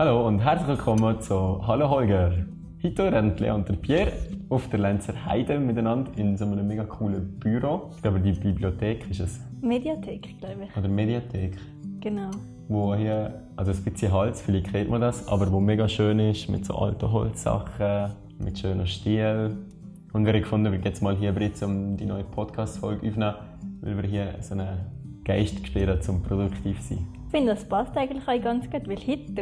Hallo und herzlich willkommen zu Hallo Holger. Heute rennt Lea und der Pierre auf der Lenzer Heide miteinander in so einem mega coolen Büro. Ich glaube, die Bibliothek ist es. Mediathek, glaube ich. Oder Mediathek. Genau. Wo hier, also ein bisschen Holz, vielleicht kennt man das, aber wo mega schön ist, mit so alten Holzsachen, mit schönen Stil. Und wir haben gefunden, wir gehen jetzt mal hier jetzt um die neue Podcast-Folge aufnehmen, weil wir hier so einen Geist gespürt zum produktiv sein. Ich finde, das passt eigentlich auch ganz gut, weil heute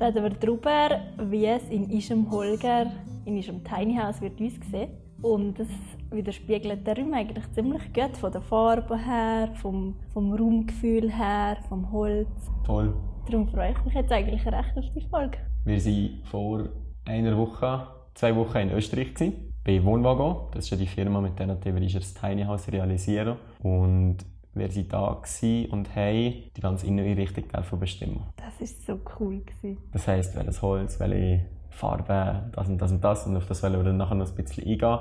reden wir darüber, wie es in unserem Holger, in unserem Tiny House wird aussehen. Und das widerspiegelt der Raum eigentlich ziemlich gut, von der Farbe her, vom, vom Raumgefühl her, vom Holz. Toll. Darum freue ich mich jetzt eigentlich recht auf die Folge. Wir waren vor einer Woche, zwei Wochen in Österreich gewesen, bei Wohnwagon. Das ist ja die Firma, mit der wir das Tiny House realisieren. Und wir waren da und haben die ganze Inneneinrichtung bestimmen. Das war so cool. Gewesen. Das heisst, welches Holz, welche Farbe, das und das und das. Und auf das wollen wir dann nachher noch ein bisschen eingehen.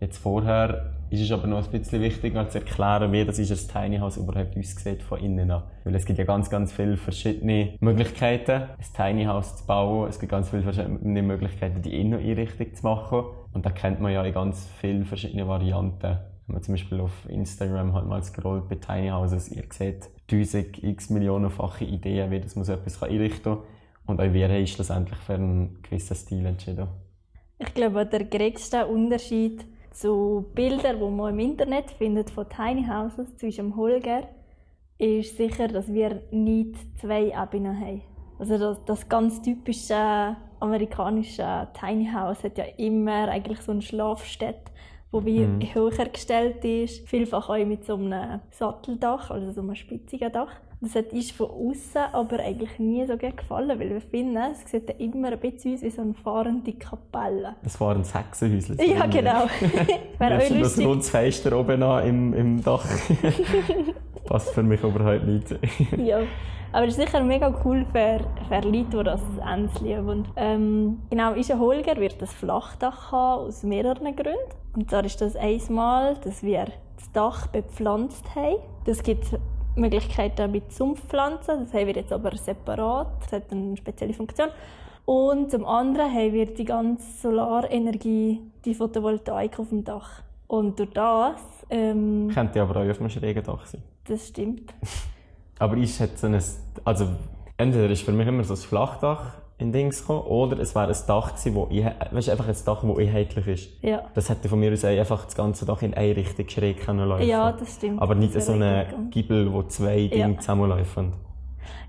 Jetzt vorher ist es aber noch ein bisschen wichtiger zu erklären, wie das, ist das Tiny House überhaupt aussieht von innen an. Weil es gibt ja ganz, ganz viele verschiedene Möglichkeiten, ein Tiny House zu bauen. Es gibt ganz viele verschiedene Möglichkeiten, die Inneneinrichtung zu machen. Und da kennt man ja in ganz viele verschiedene Varianten. Man zum Beispiel auf Instagram halt mal scrollt bei Tiny Houses, ihr seht tausend x millionenfache Ideen, wie das man so etwas einrichten kann. Und auch wir haben schlussendlich für einen gewissen Stil entschieden. Ich glaube, der größte Unterschied zu Bildern, die man im Internet findet von Tiny Houses zwischen Holger, ist sicher, dass wir nicht zwei Ebenen haben. Also das, das ganz typische amerikanische Tiny House hat ja immer eigentlich so eine Schlafstätte, wo wie mhm. höher gestellt ist, vielfach auch mit so einem Satteldach, also so einem spitzigen Dach. Das hat uns von außen aber eigentlich nie so gut gefallen, weil wir finden, es sieht ja immer ein bisschen aus wie so eine fahrende Kapelle. Das war ein Hexenhäuschen. Ja, genau. Wäre auch lustig. Das rundes Fenster oben an im, im Dach. Passt für mich überhaupt nicht. ja. Aber es ist sicher mega cool für, für Leute, die das ernst lieben. Und, ähm, genau, unser Holger wird das Flachdach haben, aus mehreren Gründen. Und zwar ist das einmal, dass wir das Dach bepflanzt haben. Das gibt Möglichkeiten mit Sumpfpflanzen, das haben wir jetzt aber separat, das hat eine spezielle Funktion. Und zum anderen haben wir die ganze Solarenergie, die Photovoltaik auf dem Dach. Und durch das... Ähm, Könnte aber auch auf einem schrägen Dach sein. Das stimmt. aber ich hätte so ein... Also, entweder ist für mich immer so ein Flachdach in Dings gekommen, oder es wäre ein Dach gewesen, wo, weißt, einfach ein Dach, das einheitlich ist. Ja. Das hätte von mir aus einfach das ganze Dach in eine Richtung schräg können laufen. Ja, das stimmt. Aber nicht so ein Giebel, wo zwei Dinge ja. zusammenlaufen.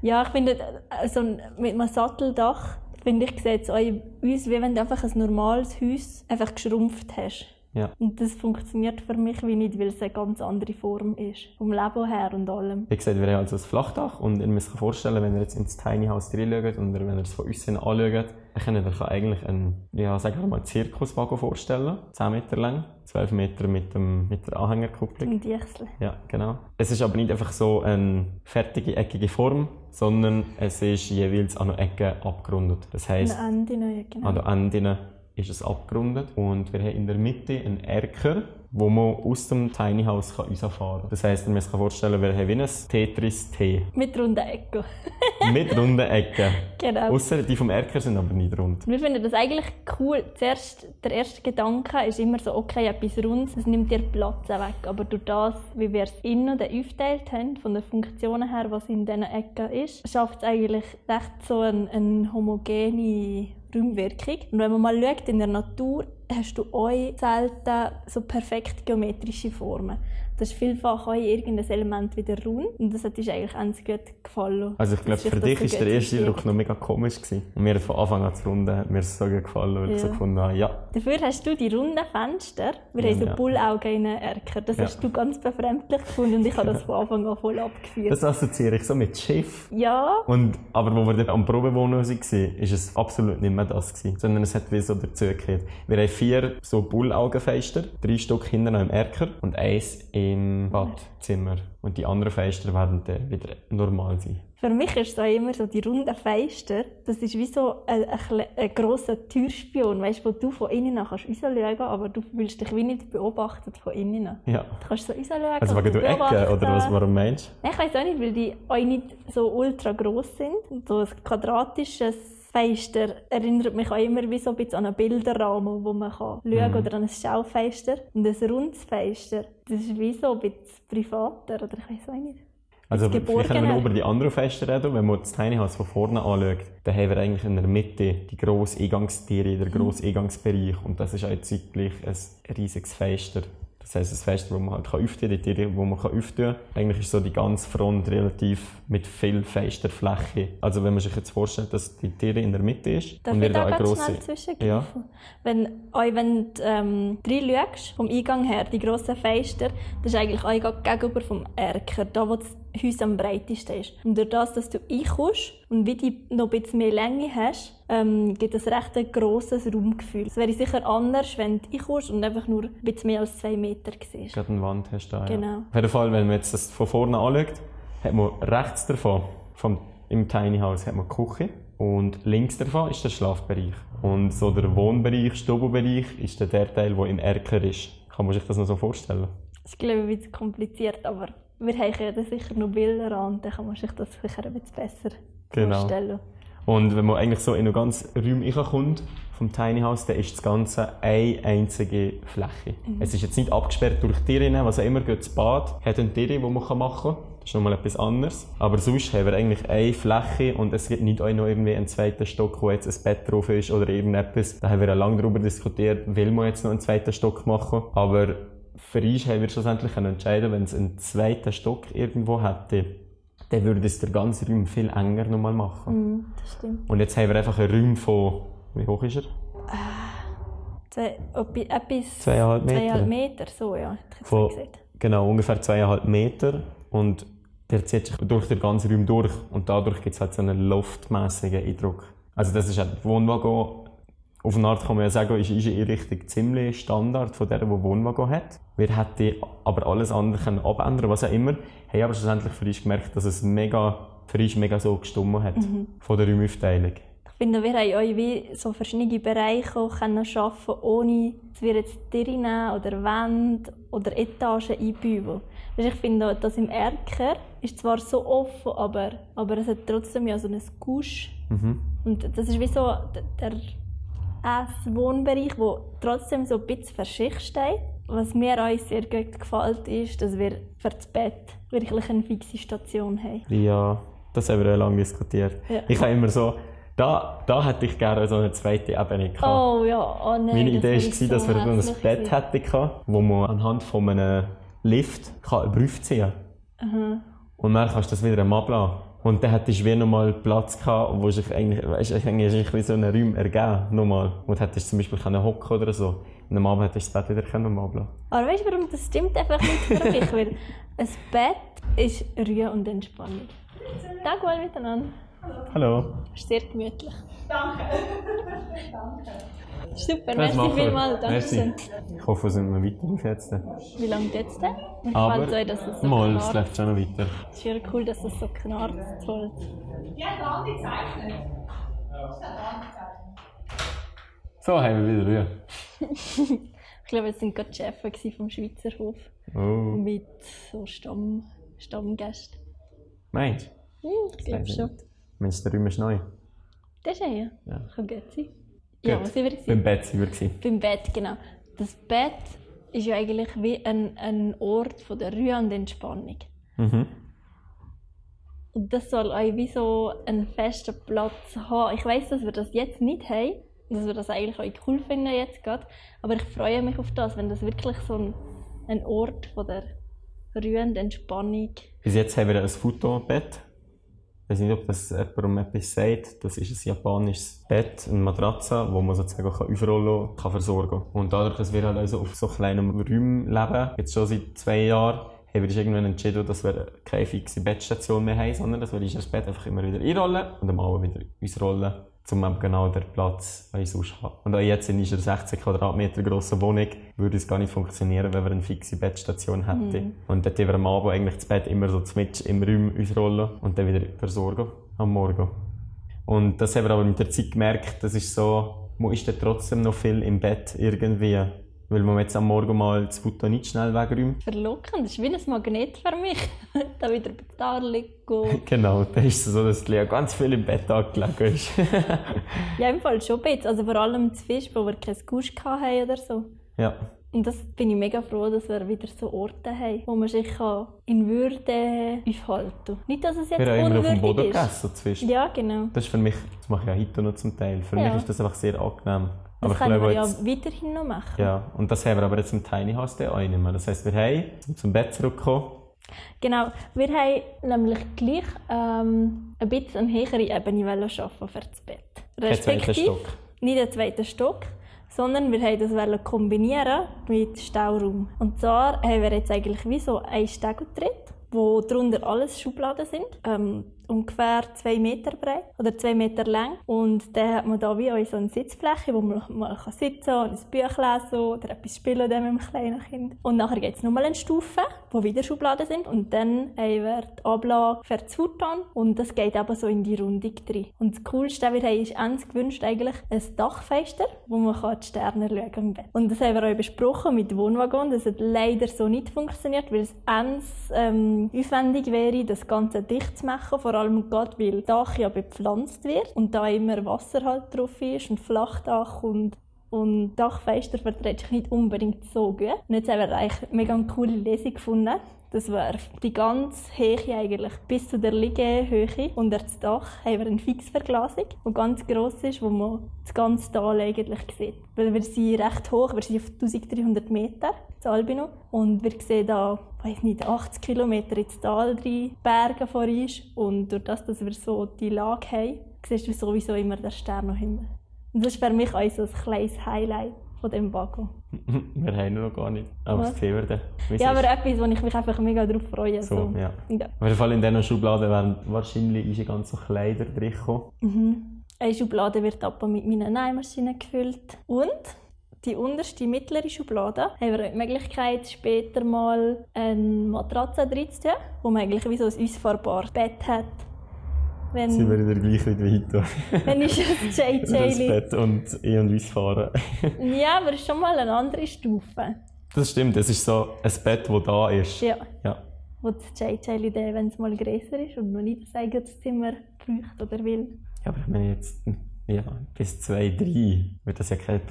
Ja, ich finde, also mit einem Satteldach, finde ich, sieht es aus, wie wenn du einfach ein normales Haus einfach geschrumpft hast. Ja. Und das funktioniert für mich wie nicht, weil es eine ganz andere Form ist. Vom Leben her und allem. Wie gesagt, wir haben also ein Flachdach und ihr müsst euch vorstellen, wenn ihr jetzt ins Tiny House reinschaut und wenn ihr es von außen anschaut, dann könnt ihr euch eigentlich einen, ja, sagen wir mal, Zirkuswagen vorstellen. 10 Meter lang, 12 Meter mit, dem, mit der Anhängerkupplung. Und Dichsel. Ja, genau. Es ist aber nicht einfach so eine fertige, eckige Form, sondern es ist jeweils an einer Ecke abgerundet. Das heisst, an den Enden, genau. An den Enden ist es abgerundet und wir haben in der Mitte einen Erker, wo man aus dem Tiny House rausfahren kann. Das heisst, man muss sich vorstellen, wir haben wie ein Tetris-T. Mit runden Ecken. Mit runden Ecken. Genau. Ausser die vom Erker sind aber nicht rund. Wir finden das eigentlich cool. Zuerst, der erste Gedanke ist immer so, okay, etwas Rundes, das nimmt dir Platz weg. Aber durch das, wie wir es innen aufgeteilt haben, von den Funktionen her, was in diesen Ecken ist, schafft es eigentlich recht so eine, eine homogene Raumwirkung. Und wenn man mal schaut in der Natur, hast du auch selten so perfekt geometrische Formen. Das ist vielfach auch irgendein Element wieder rund. Und das hat dir eigentlich ganz gut gefallen. Also ich glaube, für dich ist der erste Eindruck noch mega komisch gewesen. Und mir von Anfang an das Runde hat mir so gut gefallen, weil ja. ich so gefunden habe, ja. Dafür hast du die runden Fenster. Wir haben so ja. Bullaugen in den Erker. Das ja. hast du ganz befremdlich gefunden und ich habe das von Anfang an voll abgeführt. Das assoziiere ich so mit Schiff. Ja. Und, aber wo wir dann am Probewohnen waren, ist es absolut nicht mehr das gewesen, sondern es hat wie so dazugehört. Wir haben vier so Bullaugenfenster, drei Stück hinten im Erker und eins in im Badzimmer. Und die anderen Fenster werden dann wieder normal sein. Für mich ist es auch immer so, die runden Fenster, das ist wie so ein, ein, ein grosser Türspion, weißt, wo du von innen nach kannst rausschauen aber du fühlst dich wie nicht beobachtet von innen. Ja. Du kannst so rausschauen. Also wegen der Ecke, oder was, warum meinst du? Ich weiß auch nicht, weil die auch nicht so ultra gross sind. Und so ein quadratisches Fenster erinnert mich auch immer wie so ein bisschen an einen Bilderrahmen, wo man kann schauen kann, Mhm. oder an ein Schaufenster. Und ein rundes Fenster, das ist wie so ein bisschen privater, oder ich weiß auch nicht. Also vielleicht können wir über die anderen Fenster reden. Wenn man das Tiny House von vorne anschaut, dann haben wir eigentlich in der Mitte die grosse Eingangstiere, der grosse Eingangsbereich. Und das ist auch zeitgleich ein riesiges Fenster. Das heisst, ein Fenster, wo man halt öffnen kann, die Tiere, wo man öffnen kann. Eigentlich ist so die ganze Front relativ mit viel Fensterfläche. Also wenn man sich jetzt vorstellt, dass die Tiere in der Mitte ist Darf und wir da eine grosse... Ja. Wenn, auch wenn du ähm, reinschaust, vom Eingang her, die grossen Fenster, das ist eigentlich auch gegenüber vom Erker, da wo das Haus am breitesten ist. Und durch das, dass du reinkommst und wie du noch ein bisschen mehr Länge hast, ähm, gibt es recht ein grosses Raumgefühl. Es wäre sicher anders, wenn du reinkommst und einfach nur ein bisschen mehr als zwei Meter siehst. Gerade eine Wand hast du da, ja. Genau. Auf jeden Fall, wenn man jetzt das von vorne anschaut, hat man rechts davon, vom, im Tiny House, hat man die Küche. Und links davon ist der Schlafbereich. Und so der Wohnbereich, Stubelbereich, ist der Teil, der im Erker ist. Kann man sich das noch so vorstellen? Das ist, glaube ich, ein bisschen kompliziert, aber wir haben ja sicher noch Bilder an dann kann man sich das sicher ein bisschen besser Genau. vorstellen. Und wenn man eigentlich so in einen ganz Raum reinkommt, vom Tiny House, dann ist das Ganze eine einzige Fläche. Es ist jetzt nicht abgesperrt durch Tiere, was auch immer, geht das Bad, hat eine Tiere, die man machen kann. Das ist nochmal etwas anderes. Aber sonst haben wir eigentlich eine Fläche und es gibt nicht auch noch irgendwie einen zweiten Stock, wo jetzt ein Bett drauf ist oder irgendetwas. Da haben wir lange darüber diskutiert, will man jetzt noch einen zweiten Stock machen. Aber für uns haben wir schlussendlich können entscheiden, wenn es einen zweiten Stock irgendwo hätte, dann würde es der ganze Raum viel enger nochmal machen. Mhm, das stimmt. Und jetzt haben wir einfach einen Raum von, wie hoch ist er? Zwei, etwa- etwas... Zweieinhalb Meter. Zweieinhalb Meter, so ja. Von, genau, ungefähr zweieinhalb Meter. Und der zieht sich durch den ganzen Raum durch. Und dadurch gibt es halt so einen loftmäßigen Eindruck. Also das ist halt Wohnwagen, auf eine Art kann man ja sagen, ist unsere Einrichtung ziemlich Standard von der, die Wohnwagen hat. Wir hätten aber alles andere können abändern, was auch immer. Haben aber schlussendlich für uns gemerkt, dass es mega, für uns mega so gestummen hat. Von der Raumaufteilung. Ich finde, wir haben euch wie so verschiedene Bereiche können schaffen, ohne dass wir jetzt Tiere nehmen oder Wände oder Etagen einbauen. Weisst, Ich finde, das im Erker ist zwar so offen, aber, aber es hat trotzdem ja so einen Gusch. Und das ist wie so d- der Ess-Wohnbereich, der trotzdem so ein bisschen verschicht steht. Was mir euch sehr gut gefällt, ist, dass wir für das Bett wirklich eine fixe Station haben. Ja, das haben wir lange diskutiert. Ja. Ich habe immer so, da, da hätte ich gerne so eine zweite Ebene gehabt. Oh ja, oh nein. Meine Idee war, so dass wir ein Bett hätten, wo man anhand von einem Lift kann einen Brief ziehen kann. Und dann kannst du das wieder am ablassen. Und dann hättest du wie nochmal Platz gehabt, wo sich eigentlich, weißt, eigentlich so einen Raum ergeben, nochmal. Und hättest zum Beispiel können hocken oder so. Und am Abend hättest du das Bett wieder können ablassen. Aber weißt du, warum das stimmt einfach nicht für mich? Weil ein Bett ist Ruhe und Entspannung. Tag wohl miteinander. Hallo. Ist sehr gemütlich. Danke. Super, Das merci vielmals. Danke Merci. schön. Ich hoffe, wir sind noch weiter auf jetzt. Wie lange geht es denn? Mir Aber, gefällt euch, dass es so mal, es knarzt. läuft schon noch weiter. Es ist wieder cool, dass es so knarzt. Toll. So, haben wir wieder Ruhe. Ich glaube, es waren gerade die Chefs vom Schweizer Hof Oh. mit so Stamm, Stammgästen. Meinst du? Hm, ich glaube ich schon. Meinst du, der Raum ist neu? Das ist er ja. Ja. Kann gut sein. Ja, Gut. was sind wir? Beim Bett sind wir. gewesen. Beim Bett, genau. Das Bett ist ja eigentlich wie ein, ein Ort von der Ruhe und Entspannung. Mhm. Und das soll euch wie so einen festen Platz haben. Ich weiß, dass wir das jetzt nicht haben, und dass wir das eigentlich auch cool finden jetzt gerade. Aber ich freue mich auf das, wenn das wirklich so ein, ein Ort von der Ruhe und Entspannung Bis jetzt haben wir ein Futobett. Ich weiß nicht, ob das jemandem etwas sagt. Das ist ein japanisches Bett, eine Matratze, wo man sozusagen kann aufrollen kann, versorgen Und dadurch, dass wir halt also auf so kleinem Raum leben, jetzt schon seit zwei Jahren, haben wir uns irgendwann entschieden, dass wir keine fixe Bettstation mehr haben, sondern dass wir das Bett einfach immer wieder einrollen und am Abend wieder ausrollen, um eben genau den Platz, den ich sonst habe. Und auch jetzt in unserer 16 Quadratmeter grossen Wohnung würde es gar nicht funktionieren, wenn wir eine fixe Bettstation hätten. Mhm. Und dort haben wir am Abend eigentlich das Bett immer so mit im Raum ausrollen und dann wieder versorgen am Morgen. Und das haben wir aber mit der Zeit gemerkt, das ist so, man ist dann trotzdem noch viel im Bett irgendwie. Weil man jetzt am Morgen mal das Foto nicht schnell wegräumt. Verlockend, das ist wie ein Magnet für mich. da wieder bei Gitarre liegen. genau, da ist es so, dass Lea ganz viel im Bett angelegen ist. ja, im Fall schon ein bisschen. Also vor allem zu Fisch, wo wir kein Gusch hatten oder so. Ja. Und das bin ich mega froh, dass wir wieder so Orte haben, wo man sich in Würde aufhalten kann. Nicht, dass es jetzt wir haben immer auf dem Boden gegessen zwischen. Ja, genau. Das ist für mich, das mache ich ja heute noch zum Teil, für ja. mich ist das einfach sehr angenehm. Das aber können wir jetzt, ja weiterhin noch machen. Ja, und das haben wir aber jetzt im Tiny House auch nicht mehr. Das heisst, wir haben, um zum Bett zurückzukommen, Genau, wir haben nämlich gleich ähm, ein bisschen eine höhere Ebene schaffen für das Bett. Respektive nicht den zweiten Stock, sondern wir wollten das kombinieren mit Stauraum. Und zwar haben wir jetzt eigentlich wie so einen Stegeltritt, wo darunter alles Schubladen sind. Ähm, ungefähr zwei Meter breit oder zwei Meter lang. Und dann hat man da wie so eine Sitzfläche, wo man mal sitzen kann und ein Buch lesen oder etwas spielen mit einem kleinen Kind. Und nachher gibt es nochmal eine Stufe, wo wieder Schubladen sind. Und dann haben wir die Ablage für das Futon und das geht eben so in die Rundung drin. Und das Coolste, was wir haben, ist eins gewünscht eigentlich ein Dachfenster, wo man die Sterne schauen kann im Bett. Und das haben wir auch besprochen mit Wohnwagon. Das hat leider so nicht funktioniert, weil es eins ähm, aufwendig wäre, das Ganze dicht zu machen, vor allem gerade weil Dach bepflanzt wird und da immer Wasser halt drauf ist und Flachdach und und Dachfenster verträgt sich nicht unbedingt so gut. Und jetzt haben wir eigentlich eine mega coole Lesung gefunden. Das wäre die ganze Höhe eigentlich bis zu der Liegehöhe unter das Dach haben wir eine Fixverglasung, die ganz gross ist, wo man das ganze Tal eigentlich sieht. Weil wir sind recht hoch, wir sind auf 1300 Meter, das Albino. Und wir sehen da, weiß nicht, 80 Kilometer ins Tal rein, Berge vor uns. Und durch das, dass wir so die Lage haben, siehst du sowieso immer den Stern noch hinten. Und das ist für mich auch so ein kleines Highlight von diesem Wagen. wir haben ihn noch gar nicht. Aber das sehen wir dann. Ja, aber etwas, wo ich mich einfach mega darauf freue. So, so. Ja. ja. Auf jeden Fall in diesen Schubladen werden wahrscheinlich unsere ganzen Kleider drin mhm. Eine Schublade wird aber mit meiner Nähmaschine gefüllt. Und die unterste mittlere Schublade haben wir die Möglichkeit, später mal eine Matratze drin zu tun, wo man eigentlich wie so ein ausfahrbares Bett hat wenn, sind wir wieder gleich wie heute. Wenn ich das JJ Bett und ich und uns fahren. ja, aber schon mal eine andere Stufe. Das stimmt, es ist so ein Bett, das da ist. Ja. ja. Wo das JJ, wenn es mal größer ist und noch nicht das eigene Zimmer braucht oder will. Ja, aber wenn ich jetzt ja, bis zwei, drei wird das ja kein,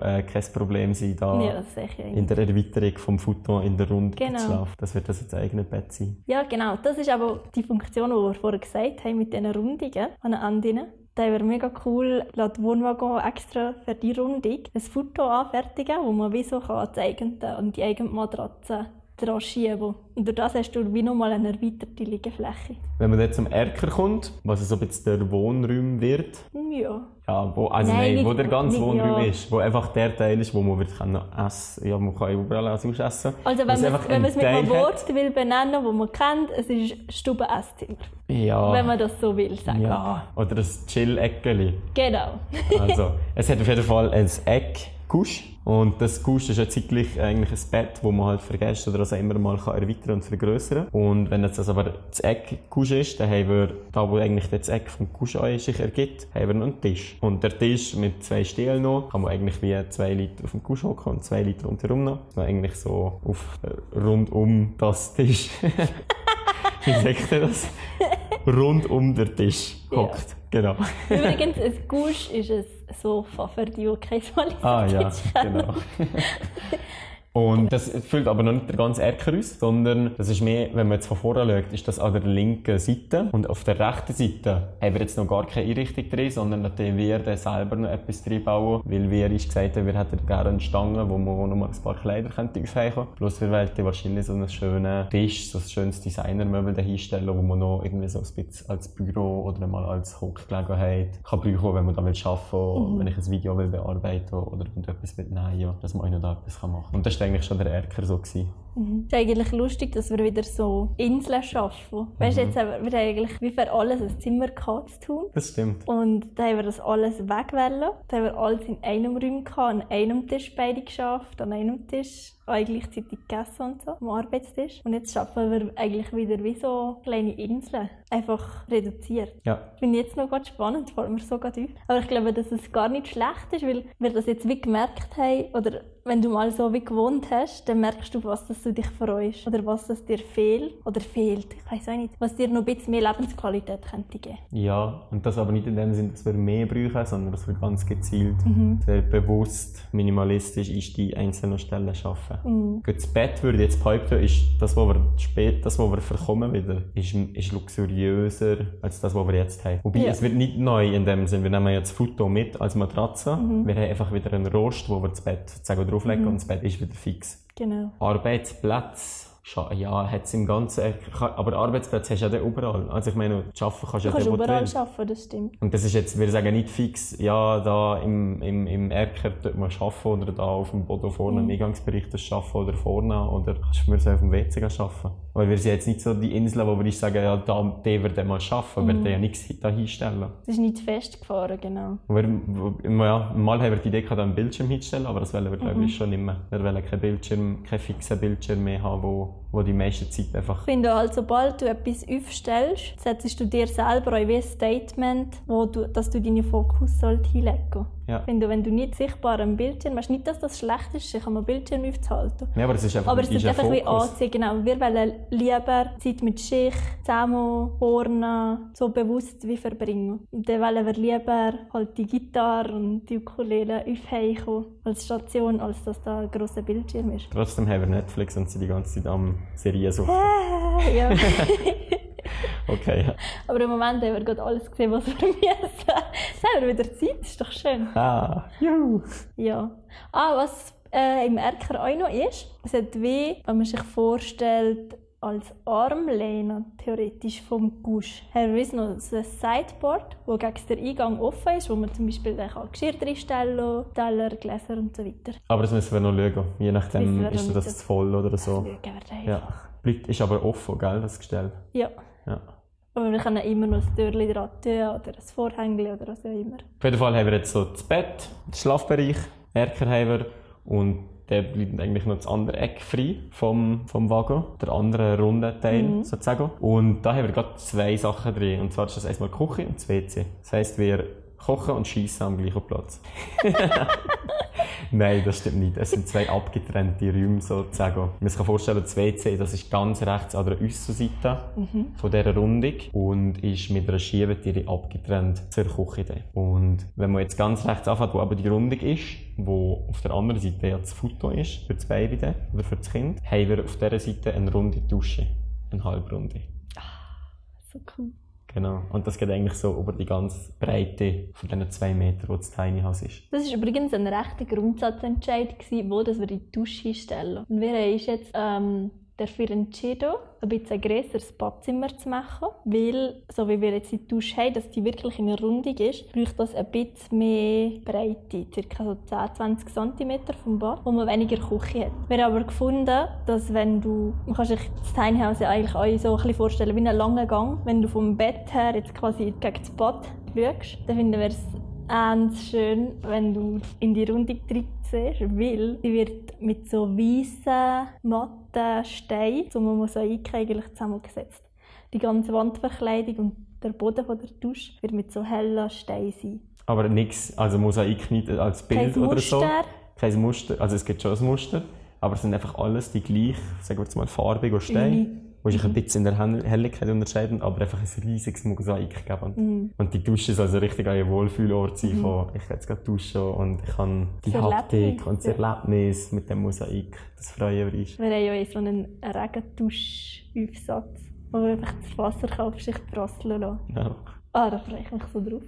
äh, kein Problem sein, da ja, in der Erweiterung vom Foto in der Runde genau. zu schlafen. Das wird das jetzt eigenes Bett sein. Ja, genau. Das ist aber die Funktion, die wir vorher gesagt haben, mit diesen Rundungen an den Enden. Da wäre mega cool, laut Wohnwagen extra für die Rundung ein Foto anfertigen, wo man wie so kann, die eigene, an die eigene Matratze dran schieben. Und durch das hast du wie nochmal eine erweiterte Liegefläche. Wenn man jetzt zum Erker kommt, was so ein bisschen der Wohnraum wird. Ja. Ja, wo, also nein, nein wo der ganze Wohnraum ja. ist. Wo einfach der Teil ist, wo man wird können essen Ja, man kann überall ausessen. Also wenn man es mit einem Wort will benennen will, man kennt, es ist Stube-Esszimmer. Ja. Wenn man das so will sagen. Ja. Oder ein Chill-Eckeli. Genau. also, es hat auf jeden Fall ein Eck, Kusch. Und das Gusch ist ja zeitlich eigentlich ein Bett, das man halt für oder also immer mal kann erweitern und vergrößern Und wenn jetzt das aber das Eck Gusch ist, dann haben wir, da wo eigentlich das Eck vom Gusch sich ergibt, haben wir noch einen Tisch. Und der Tisch mit zwei Stühlen noch, kann man eigentlich wie zwei Liter auf dem Gusch hocken und zwei Liter rundherum noch. Man eigentlich so auf äh, rund um das Tisch. Wie sagt ihr das? Rund um den Tisch hockt. Ja. Genau. Übrigens, ein Gusch ist ein Sofa für die, die keine Qualität Ah ja, genau. Und das füllt aber noch nicht der ganze Erker aus, sondern das ist mehr, wenn man jetzt von vorne schaut, ist das an der linken Seite. Und auf der rechten Seite haben wir jetzt noch gar keine Einrichtung drin, sondern wir dann selber noch etwas drin bauen, weil wir ist gesagt haben, wir hätten gerne eine Stange, wo man noch mal ein paar Kleider könnte aufhängen könnte. Plus wir wollten wahrscheinlich so einen schönen Tisch, so ein schönes Designermöbel dahinstellen, wo man noch irgendwie so ein bisschen als Büro oder mal als Hockgelegenheit kann brauchen, wenn man da will arbeiten, mhm. wenn ich ein Video will bearbeiten oder etwas will nähen, dass man auch noch da etwas machen kann. Und das war eigentlich schon der Erker so. Gewesen. Mhm. Es ist eigentlich lustig, dass wir wieder so Inseln schaffen. Weißt du, Mhm. jetzt haben wir, wir haben eigentlich wie für alles ein Zimmer gehabt zu tun. Das stimmt. Und da haben wir das alles wegwählen. Da haben wir alles in einem Raum gehabt, an einem Tisch beide geschafft, an einem Tisch alle gleichzeitig gegessen und so, am Arbeitstisch. Und jetzt schaffen wir eigentlich wieder wie so kleine Inseln. Einfach reduziert. Ja. Finde ich jetzt noch ganz spannend, fällt mir so gerade auf. Aber ich glaube, dass es gar nicht schlecht ist, weil wir das jetzt wie gemerkt haben, oder wenn du mal so wie gewohnt hast, dann merkst du, was das du dich freust oder was das dir fehlt oder fehlt. Ich weiß auch nicht, was dir noch ein bisschen mehr Lebensqualität könnte geben. Ja, und das aber nicht in dem Sinne, dass wir mehr brauchen, sondern dass wir ganz gezielt, Mhm. sehr bewusst, minimalistisch ist die einzelnen Stellen schaffen. Mhm. Das Bett würde ich jetzt behaupten, ist das, was wir spät, das, was wir verkommen wieder, ist, ist luxuriöser als das, was wir jetzt haben. Wobei, Ja. es wird nicht neu in dem Sinne. Wir nehmen jetzt Futo mit als Matratze. Mhm. Wir haben einfach wieder einen Rost, wo wir das Bett sozusagen drauflegen und das Bett ist wieder fix. Genau. Arbeitsplätze, ja, hat es im Ganzen, aber Arbeitsplätze hast du ja dann überall. Also ich meine, arbeiten kannst du Du ja kannst überall arbeiten, das stimmt. Und das ist jetzt, wir sagen nicht fix, ja, da im, im, im Erker dort mal arbeiten oder da auf dem Boden vorne im Eingangsbereich das arbeiten oder vorne oder kannst du mir so auf dem WC arbeiten. Weil wir sind jetzt nicht so die Insel, wo wir nicht sagen, ja, da, der wird mal arbeiten, wir werden ja nichts da hinstellen. Es ist nicht festgefahren, genau. Wir, ja, mal haben wir die Idee gehabt, einen Bildschirm hinzustellen, aber das wollen wir, glaube ich, schon nicht mehr. Wir wollen keinen Bildschirm, keinen fixen Bildschirm mehr haben, wo, wo die meiste Zeit einfach Ich finde halt, sobald du etwas aufstellst, setzt du dir selber wie ein Statement, wo du, dass du deinen Fokus sollst hinlegen Ja. Ich finde, wenn du nicht sichtbar am Bildschirm hast, nicht, dass das schlecht ist, sich am Bildschirm aufzuhalten. Ja, aber es ist einfach Aber es ist ist ein einfach wie Fokus. anziehen, genau. Wir wollen lieber Zeit mit Schicht, zusammen, Hornen, so bewusst wie verbringen. Und dann wollen wir lieber halt die Gitarre und die Ukulele aufhängen als Station, als dass da ein grosser Bildschirm ist. Trotzdem haben wir Netflix und sind die ganze Zeit am Serien suchen. ja. Okay. ja. Aber im Moment haben wir gerade alles gesehen, was wir müssen. Jetzt haben wir wieder Zeit, das ist doch schön. Ah, juhu. Ja. Ah, was äh, im Erker auch noch ist, es hat wie, wenn man sich vorstellt, als Armlehner theoretisch vom Gusch. Her ist noch so ein Sideboard, wo gegen den Eingang offen ist, wo man zum Beispiel dann Geschirr reinstellen kann, Teller, Gläser und so weiter. Aber das müssen wir noch schauen. Je Das nachdem wir ist das zu voll oder so. Schauen wir dann Ja. Ist aber offen, gell, das Gestell. Ja. Ja. Aber wir können immer noch ein Türchen dran tun oder ein Vorhängchen oder was auch immer. Auf jeden Fall haben wir jetzt so das Bett, den Schlafbereich, Erker haben wir und der bleibt eigentlich noch das andere Eck frei vom, vom Wagen, der andere runde Teil sozusagen. Und da haben wir gerade zwei Sachen drin. Und zwar ist das erstmal die Küche und das WC. Das heisst, wir kochen und schießen am gleichen Platz. Nein, das stimmt nicht. Es sind zwei abgetrennte Räume sozusagen. Man sich vorstellen, das WC das ist ganz rechts an der Aussenseite von dieser Rundung und ist mit einer Schiebetüre abgetrennt zur Küche. dann. Und wenn man jetzt ganz rechts anfängt, wo aber die Rundung ist, wo auf der anderen Seite ja das Foto ist, für das Baby dann, oder für das Kind, haben wir auf dieser Seite eine runde Dusche. Eine halbrunde. So cool. Genau. Und das geht eigentlich so über die ganze Breite von diesen zwei Metern, wo das Tiny House ist. Das war übrigens ein rechter Grundsatzentscheid, wo wir die Dusche hinstellen. Und wir haben jetzt ähm, dafür entschieden, ein bisschen ein grösseres Badzimmer zu machen, weil, so wie wir jetzt die Dusche haben, dass die wirklich in einer Rundung ist, braucht das ein bisschen mehr Breite, ca. so 10-20 cm vom Bad, wo man weniger Küche hat. Wir haben aber gefunden, dass wenn du, man kann sich das Tiny ja eigentlich auch so ein bisschen vorstellen wie einen langen Gang, wenn du vom Bett her jetzt quasi gegen das Bad schaust, dann finden wir es ganz schön, wenn du in die Rundung drin siehst, weil sie wird mit so weißen, matten Steinen zum Mosaik eigentlich zusammengesetzt. Die ganze Wandverkleidung und der Boden von der Dusche wird mit so hellen Steinen sein. Aber nichts, also Mosaik nicht als Bild Kein oder so. Muster. Kein Muster. Also es gibt schon ein Muster, aber es sind einfach alles die gleich, sagen wir jetzt mal, farbig und Steine, Mhm. ein bisschen in der Hell- Helligkeit unterscheiden, aber einfach ein riesiges Mosaik geben. Mhm. Und die Dusche soll also richtig ein Wohlfühlort sein, von ich kann jetzt gerade duschen und ich kann die Das Haptik und das. Erlebnis mit dem Mosaik, das freuen wir uns. Wir haben ja so einen Regenduschaufsatz, wo du einfach das Wasser auf sich prasseln lassen. Ja. Ah, da freue ich mich so drauf.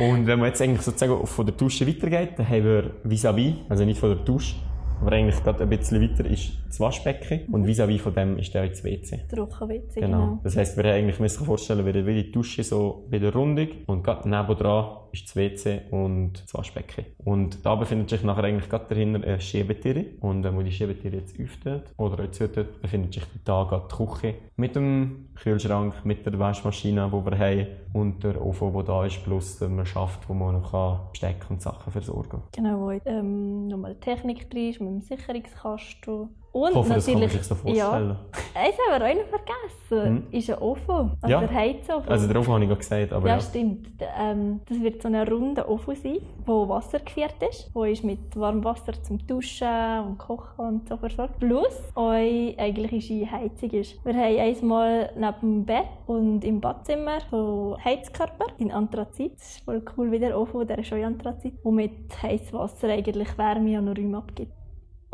Und wenn man jetzt eigentlich sozusagen von der Dusche weitergeht, dann haben wir vis-à-vis, also nicht von der Dusche, aber eigentlich gerade ein bisschen weiter ist das Waschbecken und vis-à-vis von dem ist dann das WC. Trockenwitze, Genau. genau. Das heisst, wir haben eigentlich müssen sich vorstellen, wie wie die Dusche so bei der Rundung und gerade nebendran ist das WC und das Waschbecken. Und da befindet sich nachher eigentlich gerade dahinter eine Schiebetüre. Und wenn man die Schiebetüre jetzt öffnet oder jetzt öffnet, befindet sich da gerade die Küche mit dem Kühlschrank, mit der Waschmaschine, die wir haben und der Ofen, der da ist, plus dem Schaft, wo man noch Besteck und Sachen versorgen kann. Genau, wo ähm, nochmal Technik drin ist, mit dem Sicherungskasten. Und hoffe, das kann man natürlich, sich so vorstellen. Ja, eins haben wir auch noch vergessen, Hm? ist ein Ofen, also Ja. der Heizofen. Also den Ofen habe ich gerade gesagt, aber ja, ja. stimmt. Ähm, das wird so ein runder Ofen sein, wo Wasser geführt ist, wo ist mit warmem Wasser zum Duschen und Kochen und so versorgt. Plus eure eigentliche Heizung ist. Wir haben einmal neben dem Bett und im Badzimmer so Heizkörper in Anthrazit. Das ist voll cool, wie der Ofen, der ist auch in Anthrazit, wo mit heißem Wasser eigentlich Wärme an den Räumen abgibt.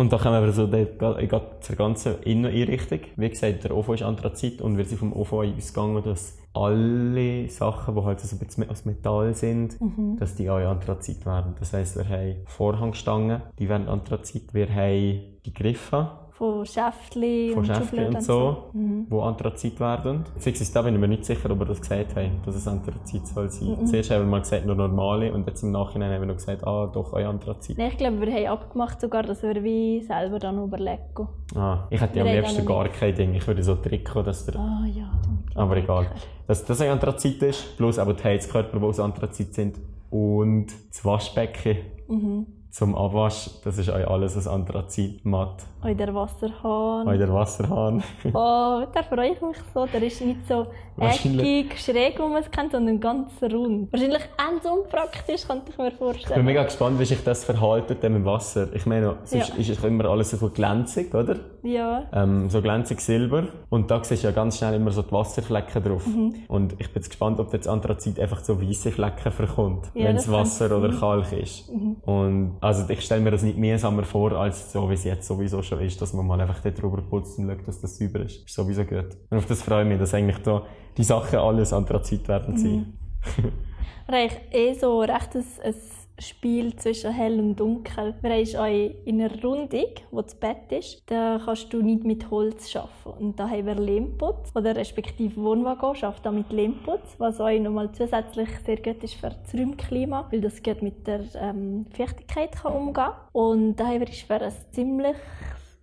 Und da kommen wir so ga- zur ganzen Inneneinrichtung. Wie gesagt, der Ofen ist Anthrazit und wir sind vom Ofen ausgegangen, dass alle Sachen, die halt so ein bisschen aus Metall sind, dass die auch Anthrazit werden. Das heisst, wir haben Vorhangstangen, die werden Anthrazit. Wir haben die Griffe Von von und Schubladen und so, die Anthrazit werden. Beziehungsweise da bin ich mir nicht sicher, ob wir das gesagt haben, dass es Anthrazit soll sein. Zuerst haben wir mal gesagt, nur normale und jetzt im Nachhinein haben wir noch gesagt, ah, doch, auch Anthrazit. Nein, ich glaube, wir haben abgemacht sogar, dass wir wie selber dann überlegen. Ah, ich hätte ja am liebsten gar kein Ding. Ich würde so Trikot, dass der Ah ja, Aber egal. Dass das ein Anthrazit ist, plus aber die Heizkörper, die aus Anthrazit sind. Und das Waschbecken Mhm. Zum Abwasch, das ist auch alles aus Anthrazit matt. Auch der Wasserhahn. Auch der Wasserhahn. Oh, da freue ich mich so. Der ist nicht so eckig, schräg, wie man es kennt, sondern ganz rund. Wahrscheinlich ganz unpraktisch, könnte ich mir Ich bin vorstellen. mega gespannt, wie sich das verhält mit dem Wasser. Ich meine, sonst Ja. ist es immer alles so glänzig, oder? Ja. Ähm, so glänzig Silber. Und da siehst du ja ganz schnell immer so die Wasserflecken drauf. Mhm. Und ich bin jetzt gespannt, ob jetzt Anthrazit einfach so weiße Flecken verkommt, Ja, wenn das es Wasser oder. Kalk ist. Und also ich stelle mir das nicht mühsamer vor, als so wie es jetzt sowieso schon ist, dass man mal einfach dort drüber putzt und schaut, dass das sauber ist. Ist sowieso gut. Und auf das freue ich mich, dass eigentlich da die Sachen alles Anthrazit werden sein. Wir haben eh so recht ein, ein Spiel zwischen hell und dunkel. Wir haben auch in einer Rundung, wo das Bett ist, da kannst du nicht mit Holz arbeiten. Und da haben wir Lehmputz, oder respektive Wohnwagen schafft da mit Lehmputz, was auch nochmal zusätzlich sehr gut ist für das Raumklima, weil das gut mit der ähm, Feuchtigkeit kann umgehen Und da haben wir für ein ziemlich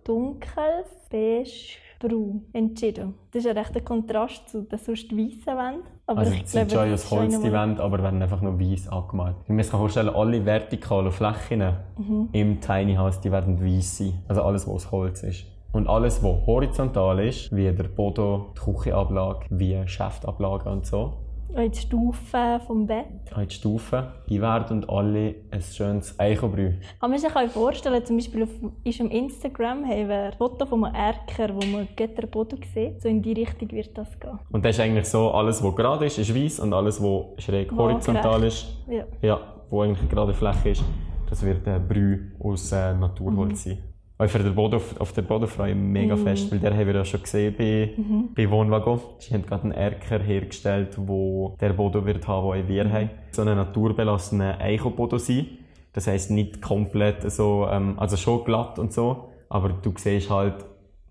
dunkles, beige braun entschieden. Das ist ein rechter Kontrast zu den sonst weißen Wänden. Aber Also ich sind schon aus Holz die Wände, aber werden einfach noch weiß angemalt. Muss mir vorstellen, alle vertikalen Flächen Mhm. im Tiny House, die werden weiß sein. Also alles, was aus Holz ist. Und alles, was horizontal ist, wie der Boden, die Küchenablage, wie Schäftablage und so, Auch die Stufen vom Bett. auch die Stufen, die werden alle ein schönes Eichenbrü. Aber man sich auch vorstellen, zum Beispiel auf unserem Instagram haben wir ein Foto von einem Erker, wo man den Boden sieht. So in die Richtung wird das gehen. Und das ist eigentlich so, alles, was gerade ist, ist weiß und alles, was schräg horizontal ist, Ja. ja, wo eigentlich eine gerade Fläche ist, das wird ein Brü aus äh, Naturholz sein. Auch für den Boden, auf, auf den Boden freue ich mich mega fest, weil der haben wir ja schon gesehen bei, bei Wohnwagon. Sie haben gerade einen Erker hergestellt, wo der Boden wird haben, den wir haben. So einen naturbelassenen Eichenboden sein. Das heisst nicht komplett so, ähm, also schon glatt und so, aber du siehst halt,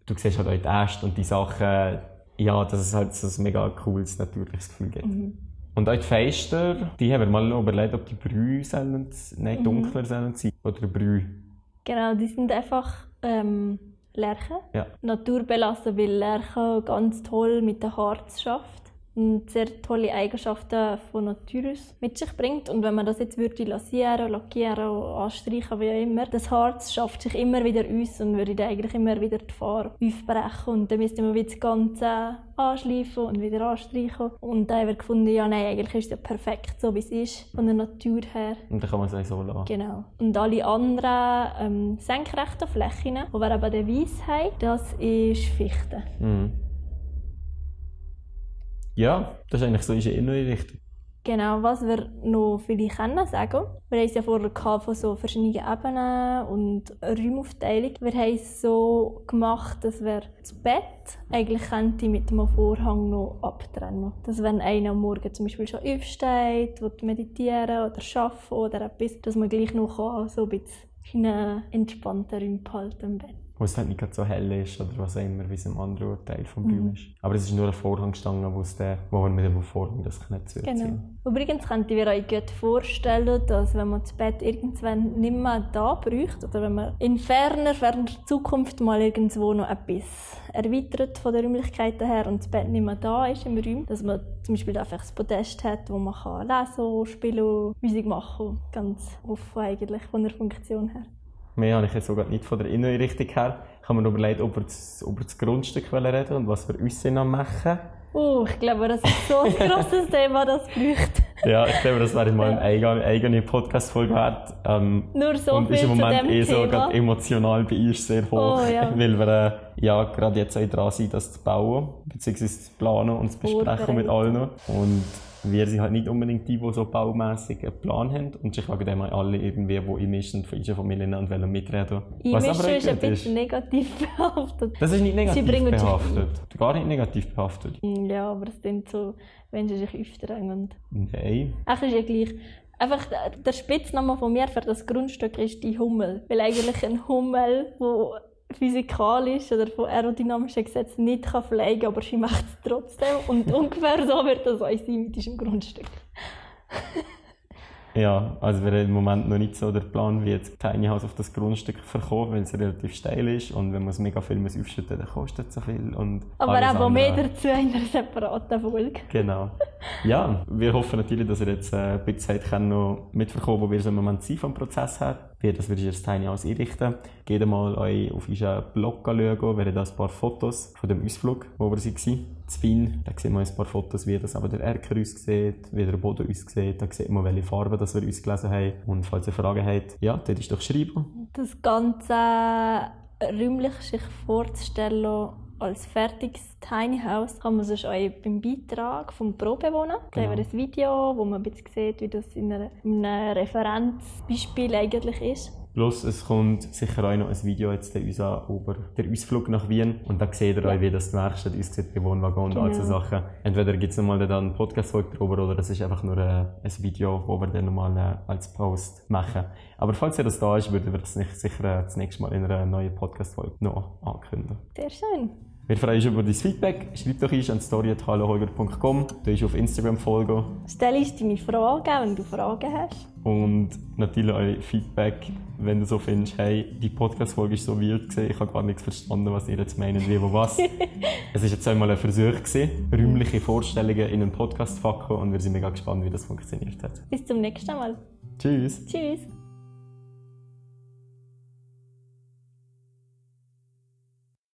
du siehst halt auch die Äste und die Sachen, ja, dass es halt so ein mega cooles, natürliches Gefühl gibt. Und auch die Fenster, die haben wir mal überlegt, ob die Brü sollen, nicht dunkler sollen sein oder Brü. Genau, die sind einfach ähm, Lärchen. Ja. Naturbelassen, weil Lärchen ganz toll mit dem Harz schafft sehr tolle Eigenschaften von Natur aus mit sich bringt. Und wenn man das jetzt würde lasieren, lackieren, anstreichen, wie auch immer, das Harz schafft sich immer wieder aus und würde eigentlich immer wieder die Farbe aufbrechen. Und dann müsste man wieder das Ganze anschleifen und wieder anstreichen. Und dann haben wir gefunden, ja nein, eigentlich ist es ja perfekt, so wie es ist, von der Natur her. Und dann kann man es auch so lassen. Genau. Und alle anderen ähm, senkrechten Flächen, die wir eben den Weiss haben, das ist Fichte. Mhm. Ja, das ist eigentlich so unsere Inneneinrichtung. Genau, was wir noch vielleicht können sagen. Wir haben es ja vorher gehabt von so verschiedenen Ebenen und Räumaufteilung. Wir haben es so gemacht, dass wir das Bett eigentlich könnte mit einem Vorhang noch abtrennen. Dass wenn einer am Morgen zum Beispiel schon aufsteht, will meditieren oder arbeiten oder etwas, dass man gleich noch kann, so ein bisschen einen entspannten Raum behalten im Bett. Wo es halt nicht so hell ist oder was auch immer, wie es im anderen Teil des Raums Mhm. ist. Aber es ist nur ein Vorhang gestanden, wo, es der, wo man mit dem Vorhang das nicht zuziehen Genau. Übrigens könnt ihr euch gut vorstellen, dass wenn man das Bett irgendwann nicht mehr da bräuchte oder wenn man in ferner, ferner Zukunft mal irgendwo noch etwas erweitert von den Räumlichkeiten her und das Bett nicht mehr da ist im Raum, dass man zum Beispiel einfach ein Podest hat, wo man kann lesen, spielen, Musik machen Ganz offen eigentlich von der Funktion her. Mehr habe ich jetzt sogar nicht von der Innenrichtung her. Ich habe mir überlegt, ob wir das, über das Grundstück reden und was wir uns noch machen. Uh, ich glaube, das ist so ein grosses Thema, das braucht. Ja, ich glaube, das wäre mal eine eigene, eigene Podcast-Folge wert. Ähm, Nur so und viel ist im Moment eh so emotional bei ihr sehr hoch, Oh, ja. weil wir äh, ja gerade jetzt auch dran sind, das zu bauen, beziehungsweise zu planen und zu besprechen mit allen. Und wir sind halt nicht unbedingt die, die so baumässig einen Plan haben und sich wegen dem auch alle irgendwie, die in Mischen von unserer Familie und wollen mitreden. Was aber Einmischen ist ein bisschen negativ behaftet. Das ist nicht negativ behaftet. Gar nicht negativ behaftet. Mm, Ja, aber es sind so, wenn sie sich aufdrängen. Nein. Ach, ist ja gleich. Einfach der- der Spitzname von mir für das Grundstück ist die Hummel. Weil eigentlich ein Hummel, wo physikalisch oder von aerodynamischen Gesetzen nicht kann fliegen kann, aber sie macht es trotzdem. Und ungefähr so wird das auch sein mit diesem Grundstück. Ja, also wir haben im Moment noch nicht so der Plan, wie jetzt Tiny House auf das Grundstück verkaufen, weil es relativ steil ist und wenn man es mega viel muss aufschütten muss, dann kostet es so viel. Und Aber auch mehr dazu in einer separaten Folge. Genau. Ja, wir hoffen natürlich, dass ihr jetzt äh, ein bisschen Zeit noch mitverkommen, wo wir so im Moment sind vom Prozess her. Das wir das Tiny House einrichten. Geht mal euch auf unseren Blog schauen, wir haben da ein paar Fotos von dem Ausflug, wo wir waren. Zu Wien, da sehen wir ein paar Fotos, wie das aber der Erker aussieht, wie der Boden aussieht, da sieht man, welche Farben das wir uns gelesen haben. Und falls ihr Fragen habt, ja, dort ist doch schreiben. Das Ganze räumlich sich vorzustellen als fertiges Tiny House kann man sich auch beim Beitrag vom Probewohnen. Da Genau. haben wir ein Video, wo man ein bisschen sieht, wie das in einem Referenzbeispiel eigentlich ist. Plus, es kommt sicher auch noch ein Video jetzt der uns an über den Ausflug nach Wien. Und da seht ihr Ja. euch, wie das die Werkstatt aussieht, bei Wohnwagen und all so Genau. Sachen. Entweder gibt es nochmal dann eine Podcast-Folge drüber oder es ist einfach nur äh, ein Video, wo wir dann nochmal äh, als Post machen. Aber falls ihr das da ist, würden wir das nicht sicher äh, das nächste Mal in einer neuen Podcast-Folge noch ankündigen. Sehr schön. Wir freuen uns über dein Feedback. Schreib doch uns an story.halloholger.com. Du uns auf Instagram folgen. Stell uns deine Fragen, wenn du Fragen hast. Und natürlich euer Feedback, wenn du so findest, hey, die Podcast-Folge ist so wild gewesen, ich habe gar nichts verstanden, was ihr jetzt meint, wie, wo, was. es ist jetzt einmal ein Versuch gewesen, räumliche Vorstellungen in einen Podcast zu packen und wir sind mega gespannt, wie das funktioniert hat. Bis zum nächsten Mal. Tschüss! Tschüss.